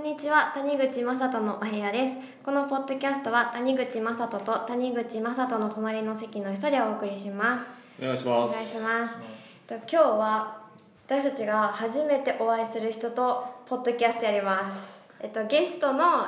んにちは。谷口雅人のお部屋です。このポッドキャストは谷口雅人と谷口雅人の隣の席の人でお送りします。お願いしお願いますします。と今日は私たちが初めてお会いする人とポッドキャストやります。えっとゲストの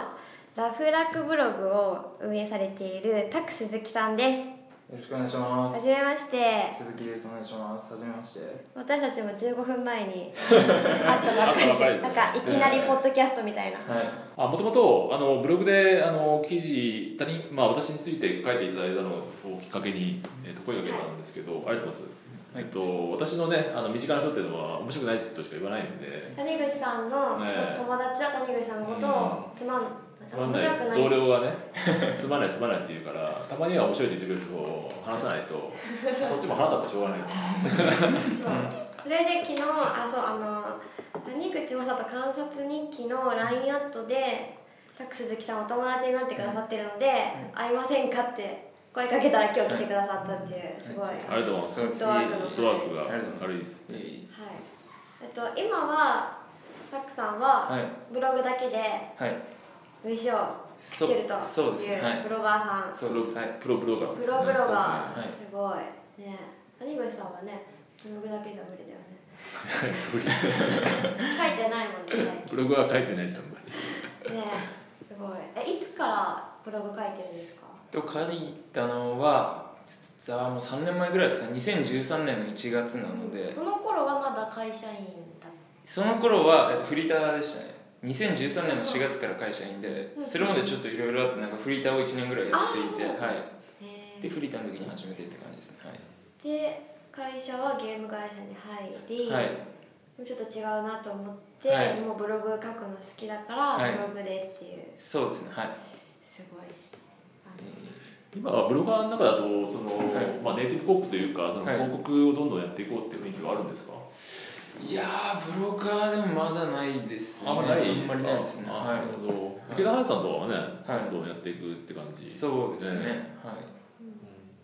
ラフラクブログを運営されているタク鈴木さんですよろしくお願いします。はじめまして鈴木です。お願いします。はじめまして。私たちも15分前に会ったばっかり会ったばっかりですねなんかいきなりポッドキャストみたいなはい。あもともとあのブログであの記事他人、まあ、私について書いていただいたのをきっかけに、えー、と声かけたんですけど、ありがとうございます、はいえっと、私のねあの身近な人っていうのは面白くないとしか言わないんで谷口さんの、ねと友達は谷口さんのことをつまん面白くない。同僚がね つまんないつまんないって言うからたまには面白いって言ってくれる人を話さないとこっちも腹立ってしょうがない。そう。それで昨日あそうあの谷口雅人観察日記の LINE アットでタク鈴木さんお友達になってくださってるので、会いませんかって声かけたら今日来てくださったっていうすごい、はいありがとうございます。フットワークのフットワークがいですいえい。えっと今はタクさんははい。ブログだけではい。飯を食ってると。いいうブ。ロガーさん、そうです。はい。プロブロガープロブロガー、そうすごい。ね。谷口さんはねブログだけじゃ無理だよね。書いてないもんね。ブログは書いてないですあんまり。ね。すごい。えいつからブログ書いてるんですか？と書いたのは実はもう3年前ぐらいですか。2013年の1月なので、この頃はまだ会社員だっその頃はえっとフリーターでしたね。2013年の4月から会社員で、それまでちょっといろいろあってなんかフリーターを1年ぐらいやっていて、あはい。へでフリーターの時に始めてって感じですね。で会社はゲーム会社に入り、はい。はい。ちょっと違うなと思って、はいもうブログ書くの好きだから、はいブログでっていうそうですね。はい。すごいですね今はブロガーの中だとその、はいまあ、ネイティブ広告というかそのはい広告をどんどんやっていこうっていう雰囲気があるんですか、いやーブロガーでもまだないですね。あんまりないあんまりないですね。あはなるほど。池田隼さんとはね、はい。どんどんやっていくって感じ？いそうですね。ね。はい。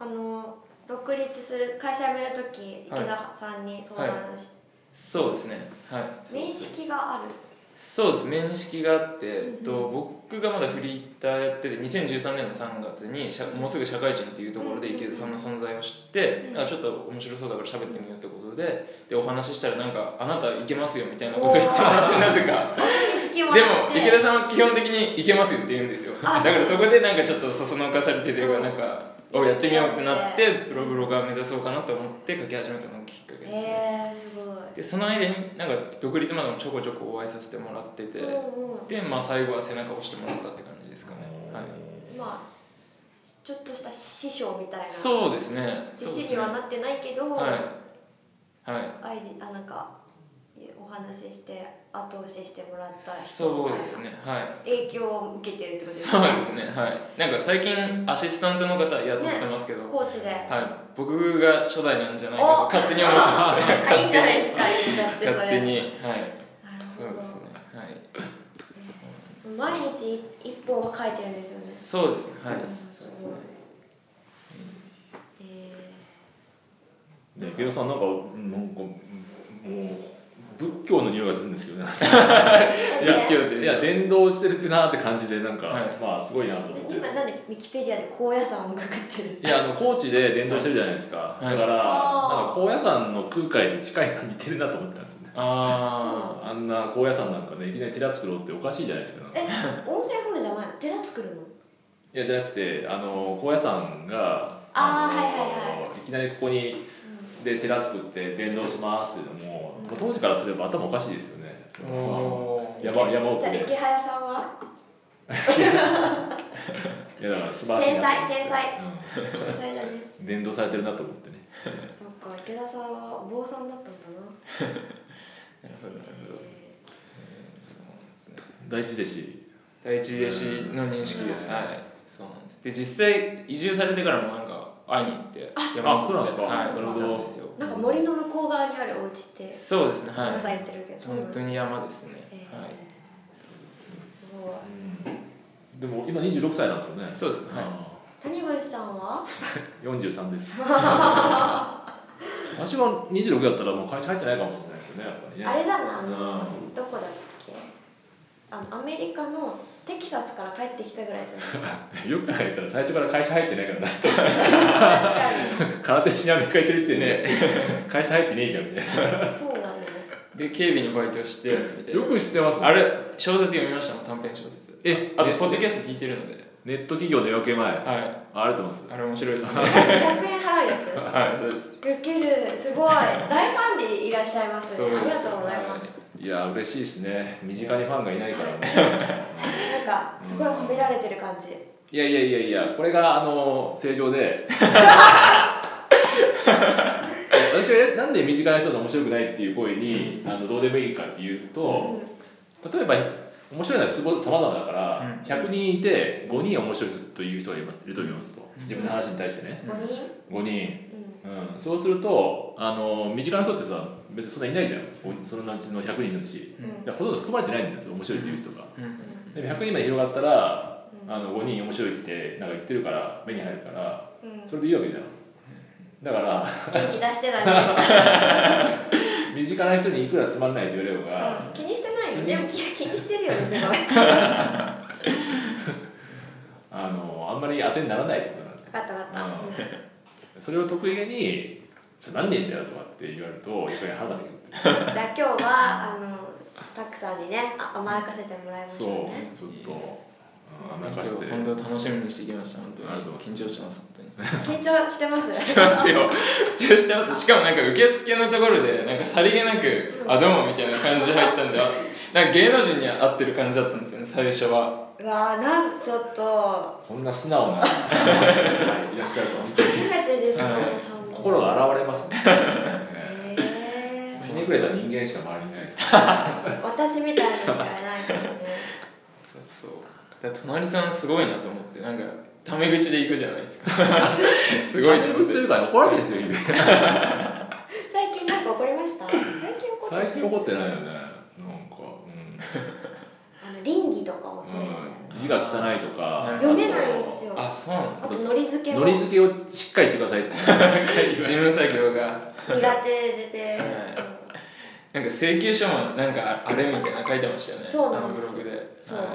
あの独立する会社辞める時池田さんに相談し、そうですね。はい。面識があるそうです。面識があって、えっと、僕がまだフリーターやってて2013年の3月に社もうすぐ社会人っていうところで池田さんの存在を知って、うんなん。かちょっと面白そうだから喋ってみようってことででお話ししたらなんか「あなたいけますよ」みたいなことを言ってもらってなぜか。でも池田さんは基本的に「いけますよ」って言うんですよ。あだからそこでなんかちょっとそそのかされてというかなんかうん。をやってみようってなって。プロブロガー目指そうかなと思って書き始めたのがきっかけですね。えー、すごいでその間になんか独立までもちょこちょこお会いさせてもらっててうんうん。でまあ最後は背中を押してもらったって感じですかね。はい。まあちょっとした師匠みたいな。そうですね。弟子にはなってないけど、はい。はい。アイデあなんかお話しして後押ししてもらったそうですね。はい。影響を受けてるってことですそうねですね。はい。なんか最近アシスタントの方雇ってますけど、コーチで、はい。僕が初代なんじゃないかと勝手に思ってます。ねあいいんじゃないですか。言っちゃってそれ。勝手に。はい。なるほど。そうですね。はい。毎日一本は書いてるんですよね。そうですね。はい。うんそうですね。えね池田さんなんかなんかもう仏教の匂いがするんですけどね。ー、いや仏教といや伝道してるってなって感じでなんか、はい。まあすごいなと思って。今なんでウィキペディアで高野山をくくってる？いやあの高知で伝道してるじゃないですか、はい。だからあー。なんか高野山の空海と近いの似てるなと思ったんですよね。ああんな高野山なんかねいきなり寺作ろうっておかしいじゃないですかえ温泉掘るんじゃないの？寺作るの？いやじゃなくてあの高野山があーのはいはいはいきなりここにで寺作って伝道しますっていうのも、うん当時からすれば頭おかしいですよね、ーおー山山奥じゃあで池早さんは？いやだから素晴らしい天な才天才。う天才だね。ん、伝道されてるなと思ってね。そっか池田さんはお坊さんだったんだな。なるほどなるほど。第一弟子。第一弟子の認識です、うん。はい。そうなんです。で実際移住されてからもなんか会いに行ってあそうなんですか？はいなるほど。なんか森の向こう側にあるお家ってそうですねはい。皆さん言ってるけど。本当に山ですね、えーはい。すごいでも今26歳なんですよね。そうですねはい。あ谷口さんは？ー43です。私は26だったらもう会社入ってないかもしれないですよねやっぱりね。あれじゃない？あのうどこだっけ？あのアメリカのテキサスから帰ってきたぐらいじゃない よく考えたら最初から会社入ってないからな。と 確かに。空手しにアメリカ行ってる時点で、会社入ってねえじゃんみたいそうだね。で警備のバイトしてみたいな。なよく知ってますね。あれ小説読みましたもん短編小説。えあとねポッドキャスト聞いてるので。ネット企業の夜明け前。あはい。ありがとうございます？あれ面白いですね。100円払うやつ。はいそうです。ウケるすごい。大ファンでいらっしゃいます。ありがとうございますいや嬉しいですね。身近にファンがいないからね。なんかすごい褒められてる感じ。いやいやいやいやこれがあの正常で。私がなんで身近な人が面白くないっていう声にあのどうでもいいかっていうと例えば面白いのはツボ様々だから、うん。100人いて5人面白いという人がいると思いますと。自分の話に対してね。5人？5人、うん。うん、そうするとあの身近な人ってさ別にそんないないじゃん。そのうちの100人のうち。うん。ほとんど含まれてないんですよ面白いっていう人が。うん。でも100人まで広がったらうん。あの5人面白いってなんか言ってるから目に入るからうん。それでいいわけじゃん。だから元気出してたんです。身近な人にいくらつまんないと言われようがうん。気にしてないよ。でも気気にしてるよねすごいあのあんまり当てにならないってことなんですよ。分かった分かった、ううんそれを得意げにつまんねえんだよとかって言われるとやっぱり腹立ってくるじゃあ今日はあのタックさんにねあ甘やかせてもらいましそうょうねちょっとうん甘やかして。本当楽しみにしてきました本当に。緊張してます本当に。緊張してます？してますよ。緊張してます。しかもなんか受付のところでなんかさりげなく「あどうも」みたいな感じで入ったんであなんか芸能人に会ってる感じだったんですよね最初はうわーなんちょっと。こんな素直な。いらっしゃると本当に。初めてですねはい反応心が現れますね。へひねくれた人間しか周りにいないです。ー 私みたいなのしかいないからね。そうそう。だ隣さんすごいなと思ってなんかタメ口で行くじゃないですか。すごいなと思って。タメ口するから怒られるんですよ最近なんか怒りました？最近怒って最近怒ってないよね倫理とかをそれ、うん。字が汚いとか。読めないんですよ。あそうなのあとのり付けも。のり付けをしっかりしてくださいって。事務作業が。苦手ででそう。なんか請求書もなんかあれみたいなの書いてましたよね。そうなんですあのブログで。そう。はい。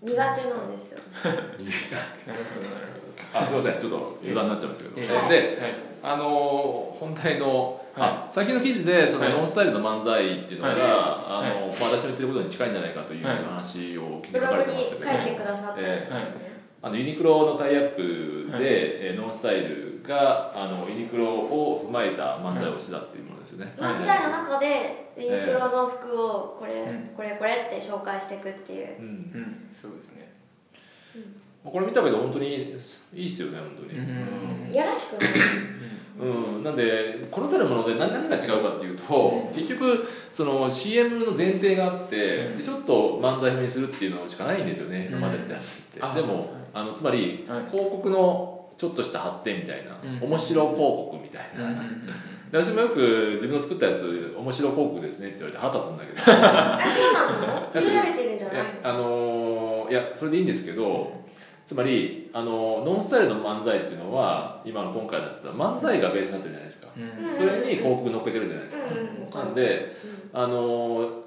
苦手なんですよ。なるほどなるあすいません。ちょっと余談になっちゃいますけど、えで、はいほどはい。あのー本題の、はあ先の記事でそのはい。ノンスタイルの漫才っていうのが、はい。あのはい。まあ、私の言ってることに近いんじゃないかというはい。話を記事ブログに書かれてまださったやつですね、あのユニクロのタイアップで、はい。えーノンスタイルがあのユニクロを踏まえた漫才をしてたっていうものですよね。漫才の中でユニクロの服をこれ、うん。これこれって紹介していくっていう。うん。うん。そうですね。これ見たけど本当にいいっすよね本当に。うん。いやらしくないうん、なんでこの手のもので何何が違うかっていうと、結局その CM の前提があって、でちょっと漫才風にするっていうのしかないんですよね、うん。今までってやつって、あでもあのつまり、はい。広告のちょっとした発展みたいな、うん。面白広告みたいな、私もよく自分の作ったやつ面白広告ですねって言われて腹立つんだけど。あそうなの？見られてるんじゃないいやあのーいやそれでいいんですけどつまりあのノンスタイルの漫才っていうのは今の今回のやつは漫才がベースになってるじゃないですか。うん。うん。それに広告乗っけてるじゃないですか、うん。なんであの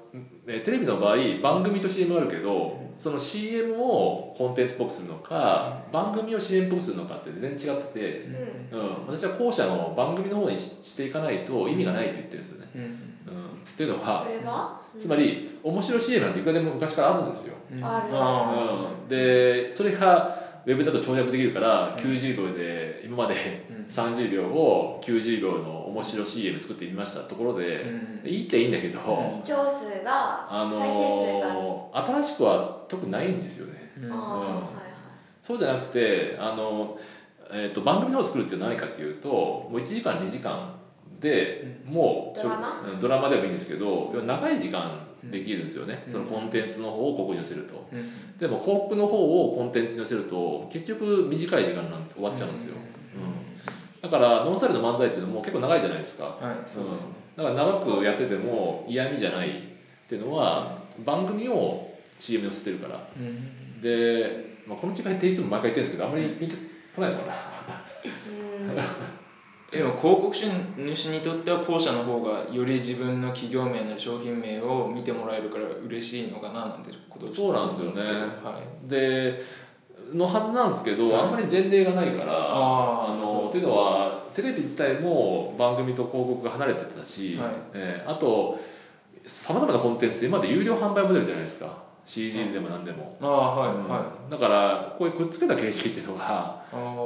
えテレビの場合番組と CM あるけどその CM をコンテンツっぽくするのか番組を CM っぽくするのかって全然違ってて、うん。うん、私は後者の番組の方にししていかないと意味がないと言ってるんですよね。っていうのはそれはつまり面白い CM なんていくらでも昔からあるんですよ。うん。ある。あうん、でそれがウェブだと長尺できるから90秒で今までーうん。30秒を90秒の面白 CM 作ってみましたところで、うん。いいっちゃいいんだけど、うん。視聴数があ再生数がのー新しくは特にないんですよね。そうじゃなくてあの、えー、と番組の方を作るって何かっていうともう1時間2時間でもうちょドラマ？うんドラマでもいいんですけど長い時間できるんですよね、うん。そのコンテンツの方を広告に寄せると。うん。でも広告の方をコンテンツに寄せると結局短い時間なんで終わっちゃうんですよ、うん。だからノンスタイルの漫才っていうのも結構長いじゃないですか。はいそうですね。だから長くやってても嫌味じゃないっていうのは番組を CM に寄せてるから。うん。で、まあ、この違いっていつも毎回言ってるんですけどあんまりピンとこないのかな。うんでも広告主にとっては後者の方がより自分の企業名なり商品名を見てもらえるから嬉しいのかななんてことそうなんですよね。はい、でのはずなんですけど、はい。あんまり前例がないからあーのというのはテレビ自体も番組と広告が離れてたし、はい。えーあとさまざまなコンテンツ今まで有料販売モデルじゃないですか。CD でも何でも、ああはい、うん。はい。だからこういうくっつけた形式っていうのが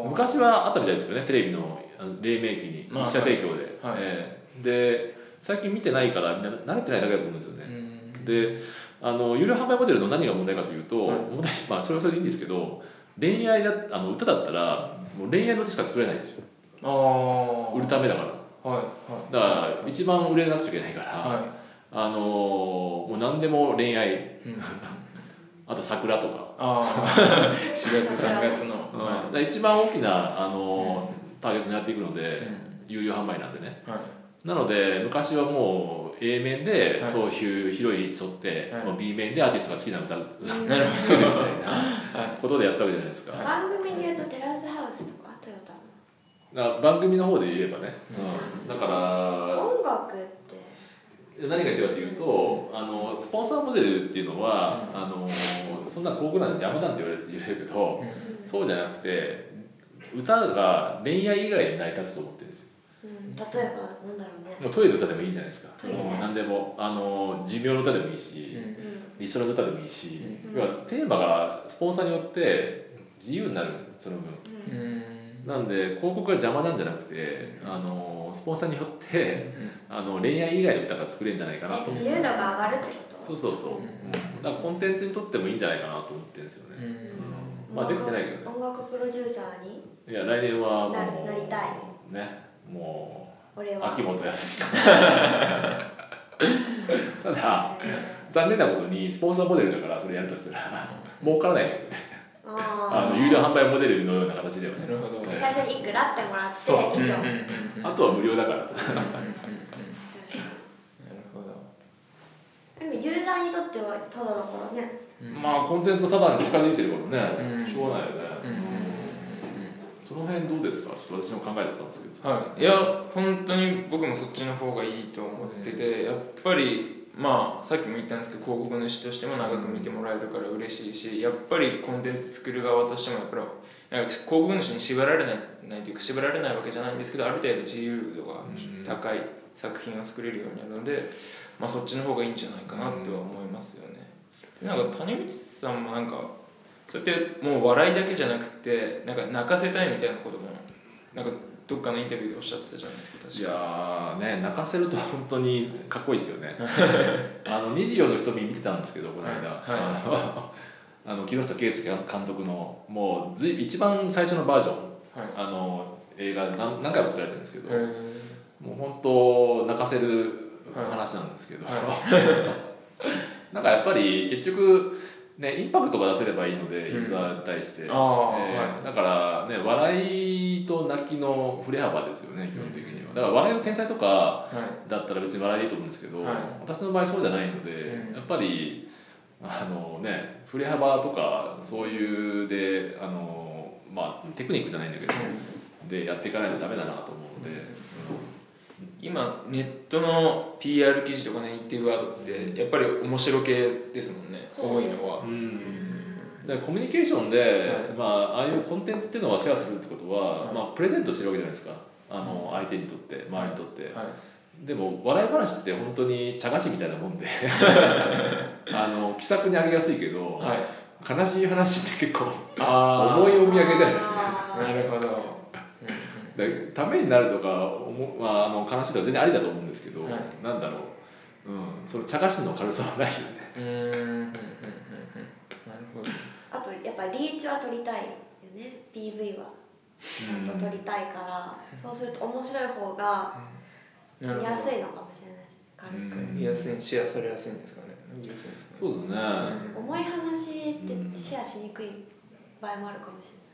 昔はあったみたいですけどねテレビのあの黎明期にまあ一社提供で、はいえーで最近見てないからみんな慣れてないだけだと思うんですよね、うん。であの有料販売モデルの何が問題かというと、はい。問題まあそれはそれでいいんですけど恋愛だあの歌だったらもう恋愛の歌しか作れないんですよ。ああ売るためだから。はいはい。だから一番売れなくちゃいけないから、はあのもう何でも恋愛。い、うん、あと桜とか、ああ 4月3月の、うん。一番大きな、あのターゲットになっていくので、いうん。有料販売なんでね。はい。なので昔はもう A 面ではい。そういう広いリーチ取って、はい。もう B 面でアーティストが好きな歌をうん。なるほど作るみたいなはことでやったわけじゃないですか,、番組で言うとテラスハウスとかトヨタのだ番組の方で言えばね、うん。だから音楽って。何が言ってるかというとあのスポンサーモデルっていうのは、あのそんな広告なんて邪魔だって言われ言われるけど、そうじゃなくて歌が恋愛以外に成り立つと思ってるんですよ。うん、例えばなんだろうね。もうトイレの歌でもいいじゃないですか。トイレ。うん何でもあの寿命の歌でもいいし、うん。うんリストラの歌でもいいし、うん。要はテーマがスポンサーによって自由になるその分。うん。うんなんで広告が邪魔なんじゃなくてあのスポンサーによってあの恋愛以外の歌が作れるんじゃないかなと思ってえ自由度が上がるってこと？そうそうそう、うんだからコンテンツにとってもいいんじゃないかなと思ってるんですよね、うん。うん。まあできてないけどね。音楽プロデューサーに？いや来年はもうななりたい。ねも俺は。う秋元康か。ただ残念なことにスポンサーモデルだからそれやるとしたら儲からない。ああの有料販売モデルのような形ではね。なるほどー最初にいくらってもらって以上、あとは無料だからうんうんうん確かなるほどにでもユーザーにとってはただだからね。うん。まあコンテンツただに近づいてるからね、うん。しょうがないよね、その辺どうですか？ちょっと私の考えだったんですけど。はい、いや本当に僕もそっちの方がいいと思ってて、やっぱりまあさっきも言ったんですけど広告主としても長く見てもらえるから嬉しいしやっぱりコンテンツ作る側としてもやっぱりなんか広告主に縛られないないというか縛られないわけじゃないんですけどある程度自由度が高い作品を作れるようになるので、まあ、そっちの方がいいんじゃないかなっては思いますよね。なんか谷口さんもなんかそうやってもう笑いだけじゃなくてなんか泣かせたいみたいなこともなんかどっかのインタビューでおっしゃってたじゃないですか確いかやーね泣かせると本当にかっこいいですよね。あの24の瞳見てたんですけどこの間、は あの木下圭介監督のもうずい一番最初のバージョン。はい。あの映画で何何回も作られてるんですけど、もう本当泣かせる話なんですけど、なんかやっぱり結局ねインパクトが出せればいいので、うん。ユーザーに対して、ああえーはだからね笑いと泣きの振れ幅ですよね基本的には。だから笑いの天才とかはい。だったら別に笑いでいいと思うんですけど、はい。私の場合そうじゃないので、うん。やっぱりあのね振れ幅とかそういうであのまあテクニックじゃないんだけど、でやっていかないとダメだなと思うので、今ネットの PR 記事とかね言ってるワードってやっぱり面白系ですもんね多いのは。うん。でコミュニケーションで、はい。まあ、ああいうコンテンツっていうのはシェアするってことは、はい。まあ、プレゼントしてるわけじゃないですか。あの相手にとって周りにとって、はい。でも笑い話って本当に茶菓子みたいなもんで。あの気さくにあげやすいけど、はい。悲しい話って結構あ重いお土産だよねなるほど。でためになるとかおも、まあ、あの悲しいとか全然ありだと思うんですけど、はい。なんだろう、うん、その茶菓子の軽さはないよね。うんうんうんうんうん。うんなるほど。あとやっぱリーチは取りたいよね。PV は。ちゃんと撮りたいから、そうすると面白い方が見やすいのかもしれないです。軽く、うん。見やすいシェアされやすいんですかね。見やすいんですかね。そうですね、重い話ってシェアしにくい場合もあるかもしれない、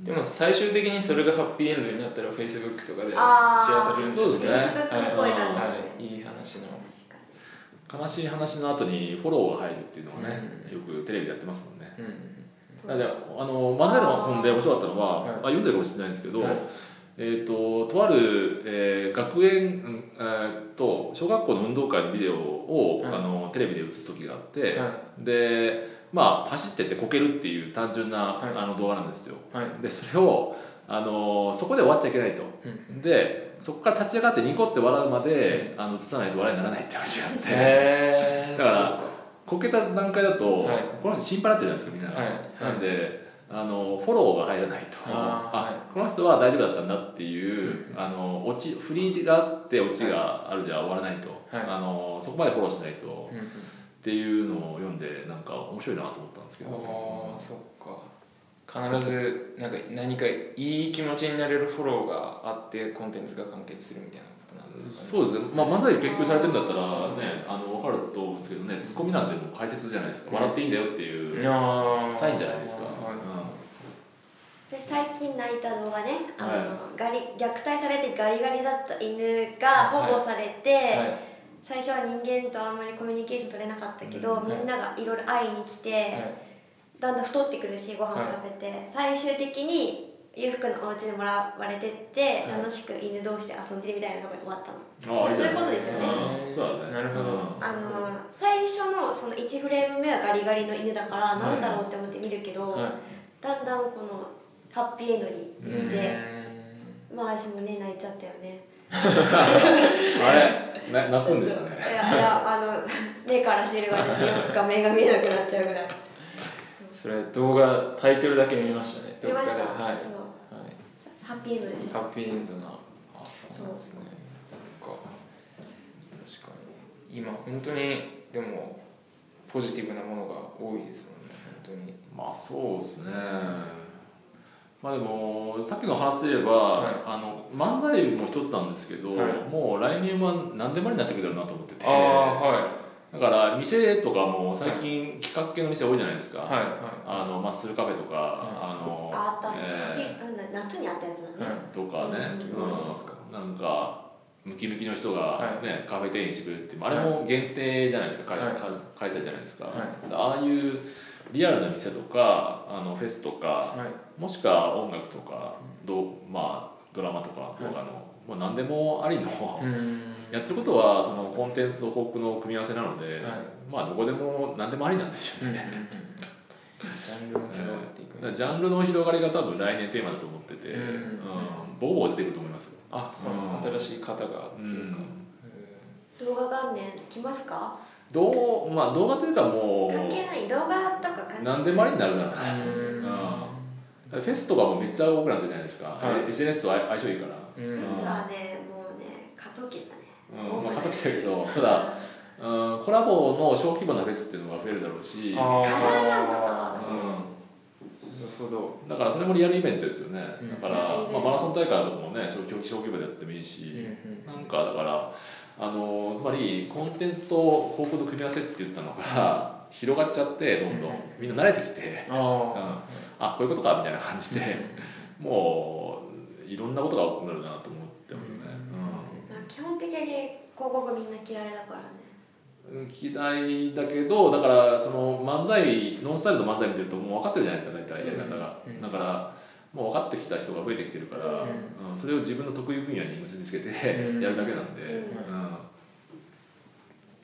でも最終的にそれがハッピーエンドになったら Facebook とかでシェアされるんですそうですね。Facebook っぽい感じで。す、はい。いい話の。悲しい話の後にフォローが入るっていうのはね、よくテレビでやってますもんね。うん。あの漫才の本で面白かったのは、はい。あ読んでるかもしれないんですけど、はい。えー、ととある、えー学園、うんえー、と小学校の運動会のビデオを、はい。あのテレビで映す時があって、はでまあ走っててこけるっていう単純な、はい。あの動画なんですよ。はい。でそれをあのそこで終わっちゃいけないと。うんでそこから立ち上がってニコって笑うまであの映さないと笑いにならないって話があって。だからこけた段階だと、はい。この人心配になっちゃうじゃないですかみんな。が、はい。なんであのフォローが入らないと。あこの人は大丈夫だったんだっていう、あの落ち振りがあって落ちがあるじゃ終わらないと、はい。あのそこまでフォローしないと、うんうんっていうのを読んでなんか面白いなと思ったんですけど。ああそっか。必ずなんか何かいい気持ちになれるフォローがあってコンテンツが完結するみたいなことなんですかね。そうですね、まあ、漫才研究されてるんだったらねあの分かると思うんですけどね。ツッコミなんてもう解説じゃないですか、笑っていいんだよっていうサインじゃないですか、はい。で最近泣いた動画ね。あの、はい。ガリ虐待されてガリガリだった犬が保護されて、はい最初は人間とあんまりコミュニケーション取れなかったけど、うんみんながいろいろ会いに来て、だんだん太ってくるしご飯も食べて、最終的に裕福のお家でもらわれてって、はい。楽しく犬同士で遊んでるみたいなところで終わったの、ああじゃあそういうことですよね。うんそうだね。なるほど。うん。あの最初のその1フレーム目はガリガリの犬だからなんだろうって思って見るけど、はい。だんだんこのハッピーエンドに行って、うまあ私もね泣いちゃったよね。あれ？な泣くんですね。いやいやあの目から汁が出て画面が見えなくなっちゃうぐらい。んそれ動画タイトルだけ見ましたね。見ました、どっかで。はい。そう。はい。ハッピーエンドでした。ハッピーエンドなあそうなんですね。そっか。確かに。今本当にでもポジティブなものが多いですもんね。本当に。まあそうですねまあでもさっきの話で言えば、はい。あの漫才も一つなんですけど、はい。もう来年は何でもありになってくるだろうなと思ってて。ああはだから店とかも最近企画系の店多いじゃないですか、いはい。はあのマッスルカフェとか、あのああった、えー秋うん夏にあったやつだね、はい。とかね、うんなんかムキムキの人が、はねカフェ店員してくれるってあれも限定じゃないですか、開はい。開催じゃないですか、はい。ああいうリアルな店とかあのフェスとかいはい。もしくは音楽とか、どうまあ、ドラマとか動画の、もう何でもありの、うん。やってることはそのコンテンツと広告の組み合わせなので、はい。まあどこでも何でもありなんですようんね、ジャンルも広がっていく。だからジャンルの広がりが多分来年テーマだと思ってて、うんうんボコボコ出てくると思いますよ、あそううん。新しい方がっていうか。動画元年来ますか？どうまあ動画というかも関係うない動画とか関係ない何でもありになるだろうなと、うん。うん。フェスとかもめっちゃ多くなってるじゃないですか、はい。SNS と相性いいから、うん。フェスはね。もうね過渡期だね。うん。まあ、過渡期だけどただ、うん、コラボの小規模なフェスっていうのが増えるだろうし、あカラーなんとか。なるほど。うん、だからそれもリアルイベントですよね、うん。だから、まあ、マラソン大会とかもね小規模でやってもいいし、なんかだからあのつまりコンテンツと広告の組み合わせって言ったのが広がっちゃってどんどん、うん。みんな慣れてきて、あうん、あこういうことかみたいな感じで、もういろんなことが多くなるなと思ってますね、まあ基本的に広告みんな嫌いだからね。うん、嫌いだけどだからその漫才ノンスタイルの漫才見てるともう分かってるじゃないですか大体やり方が、うん。だからもう分かってきた人が増えてきてるから、ううん。それを自分の得意分野に結びつけてうん。やるだけなんで、うん。うん。で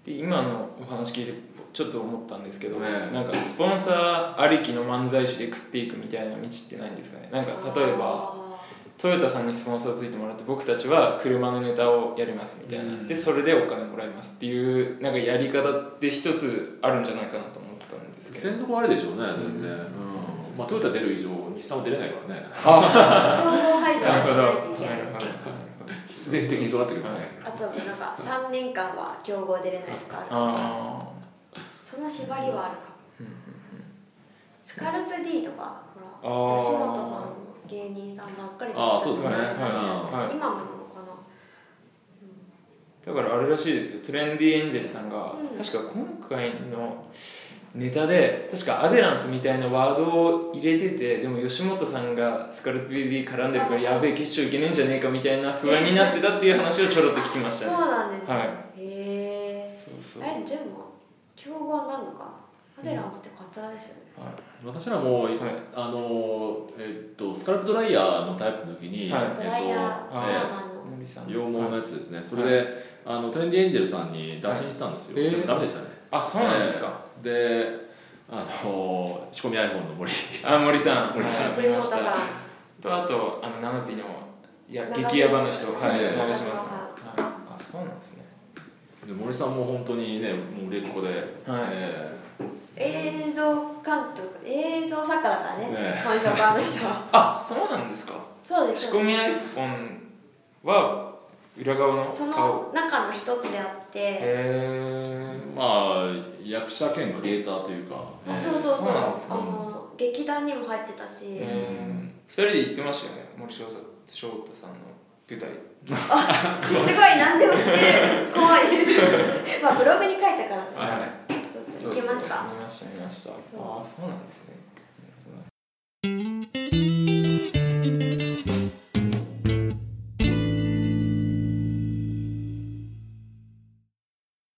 今のお話聞いてちょっと思ったんですけど、ねなんかスポンサーありきの漫才師で食っていくみたいな道ってないんですかね？なんか例えばあトヨタさんにスポンサーついてもらって僕たちは車のネタをやりますみたいな、うん。でそれでお金もらいますっていうなんかやり方って一つあるんじゃないかなと思ったんですけど。専属はあれでしょうね全然、うん。うんまあ、トヨタ出る以上日産は出れないからね。あー。競合排除はしなるほど。ない必然的にそうなってくるんですね、あとなんか3年間は競合出れないとかあるかその縛りはあるかも。ーうんスカルプ D とかほら吉本さんの芸人さんばっかりあーそうですね。出てましたよね今もなのかなだからあれらしいですよ。トレンディエンジェルさんが、うん。確か今回のネタで確かアデランスみたいなワードを入れててでも吉本さんがスカルプ BD 絡んでるからやべえ決勝いけねえんじゃねえかみたいな不安になってたっていう話をちょろっと聞きましたね。そうなんですね、はい。へえそうそう。えでも競合なんのか？なアデランスってカツラですよね。私らも、はい。あのえっとスカルプドライヤーのタイプの時に、はい。ドライヤーはい。羊毛のやつですね。それで、あのトレンディエンジェルさんに打診したんですよ、はいダメでしたね。あそうなんですか、であの仕込み iPhone の森。あ森さん。森さん。はいさん。とあとあのナナピのいや激ヤバの人はいそうです長島さん長島さん。はい。あそうなんですね。で森さんも本当にねもう売れっ子で、はい。え映像監督映像作家だからねね本職あの人は。あそうなんですか。そうです。仕込み iPhone は裏側のそ顔。の中の一つであって。へー。まあ役者兼クリエイターというか、そうそうそう。そうなんですか。あの劇団にも入ってたし。え二人で行ってましたよね。森翔太翔太さんの舞台。すごい何でも知ってる。怖い。まあブログに書いたからはい。そうそう行きました。見ました見ました。あそう。あそうなんですね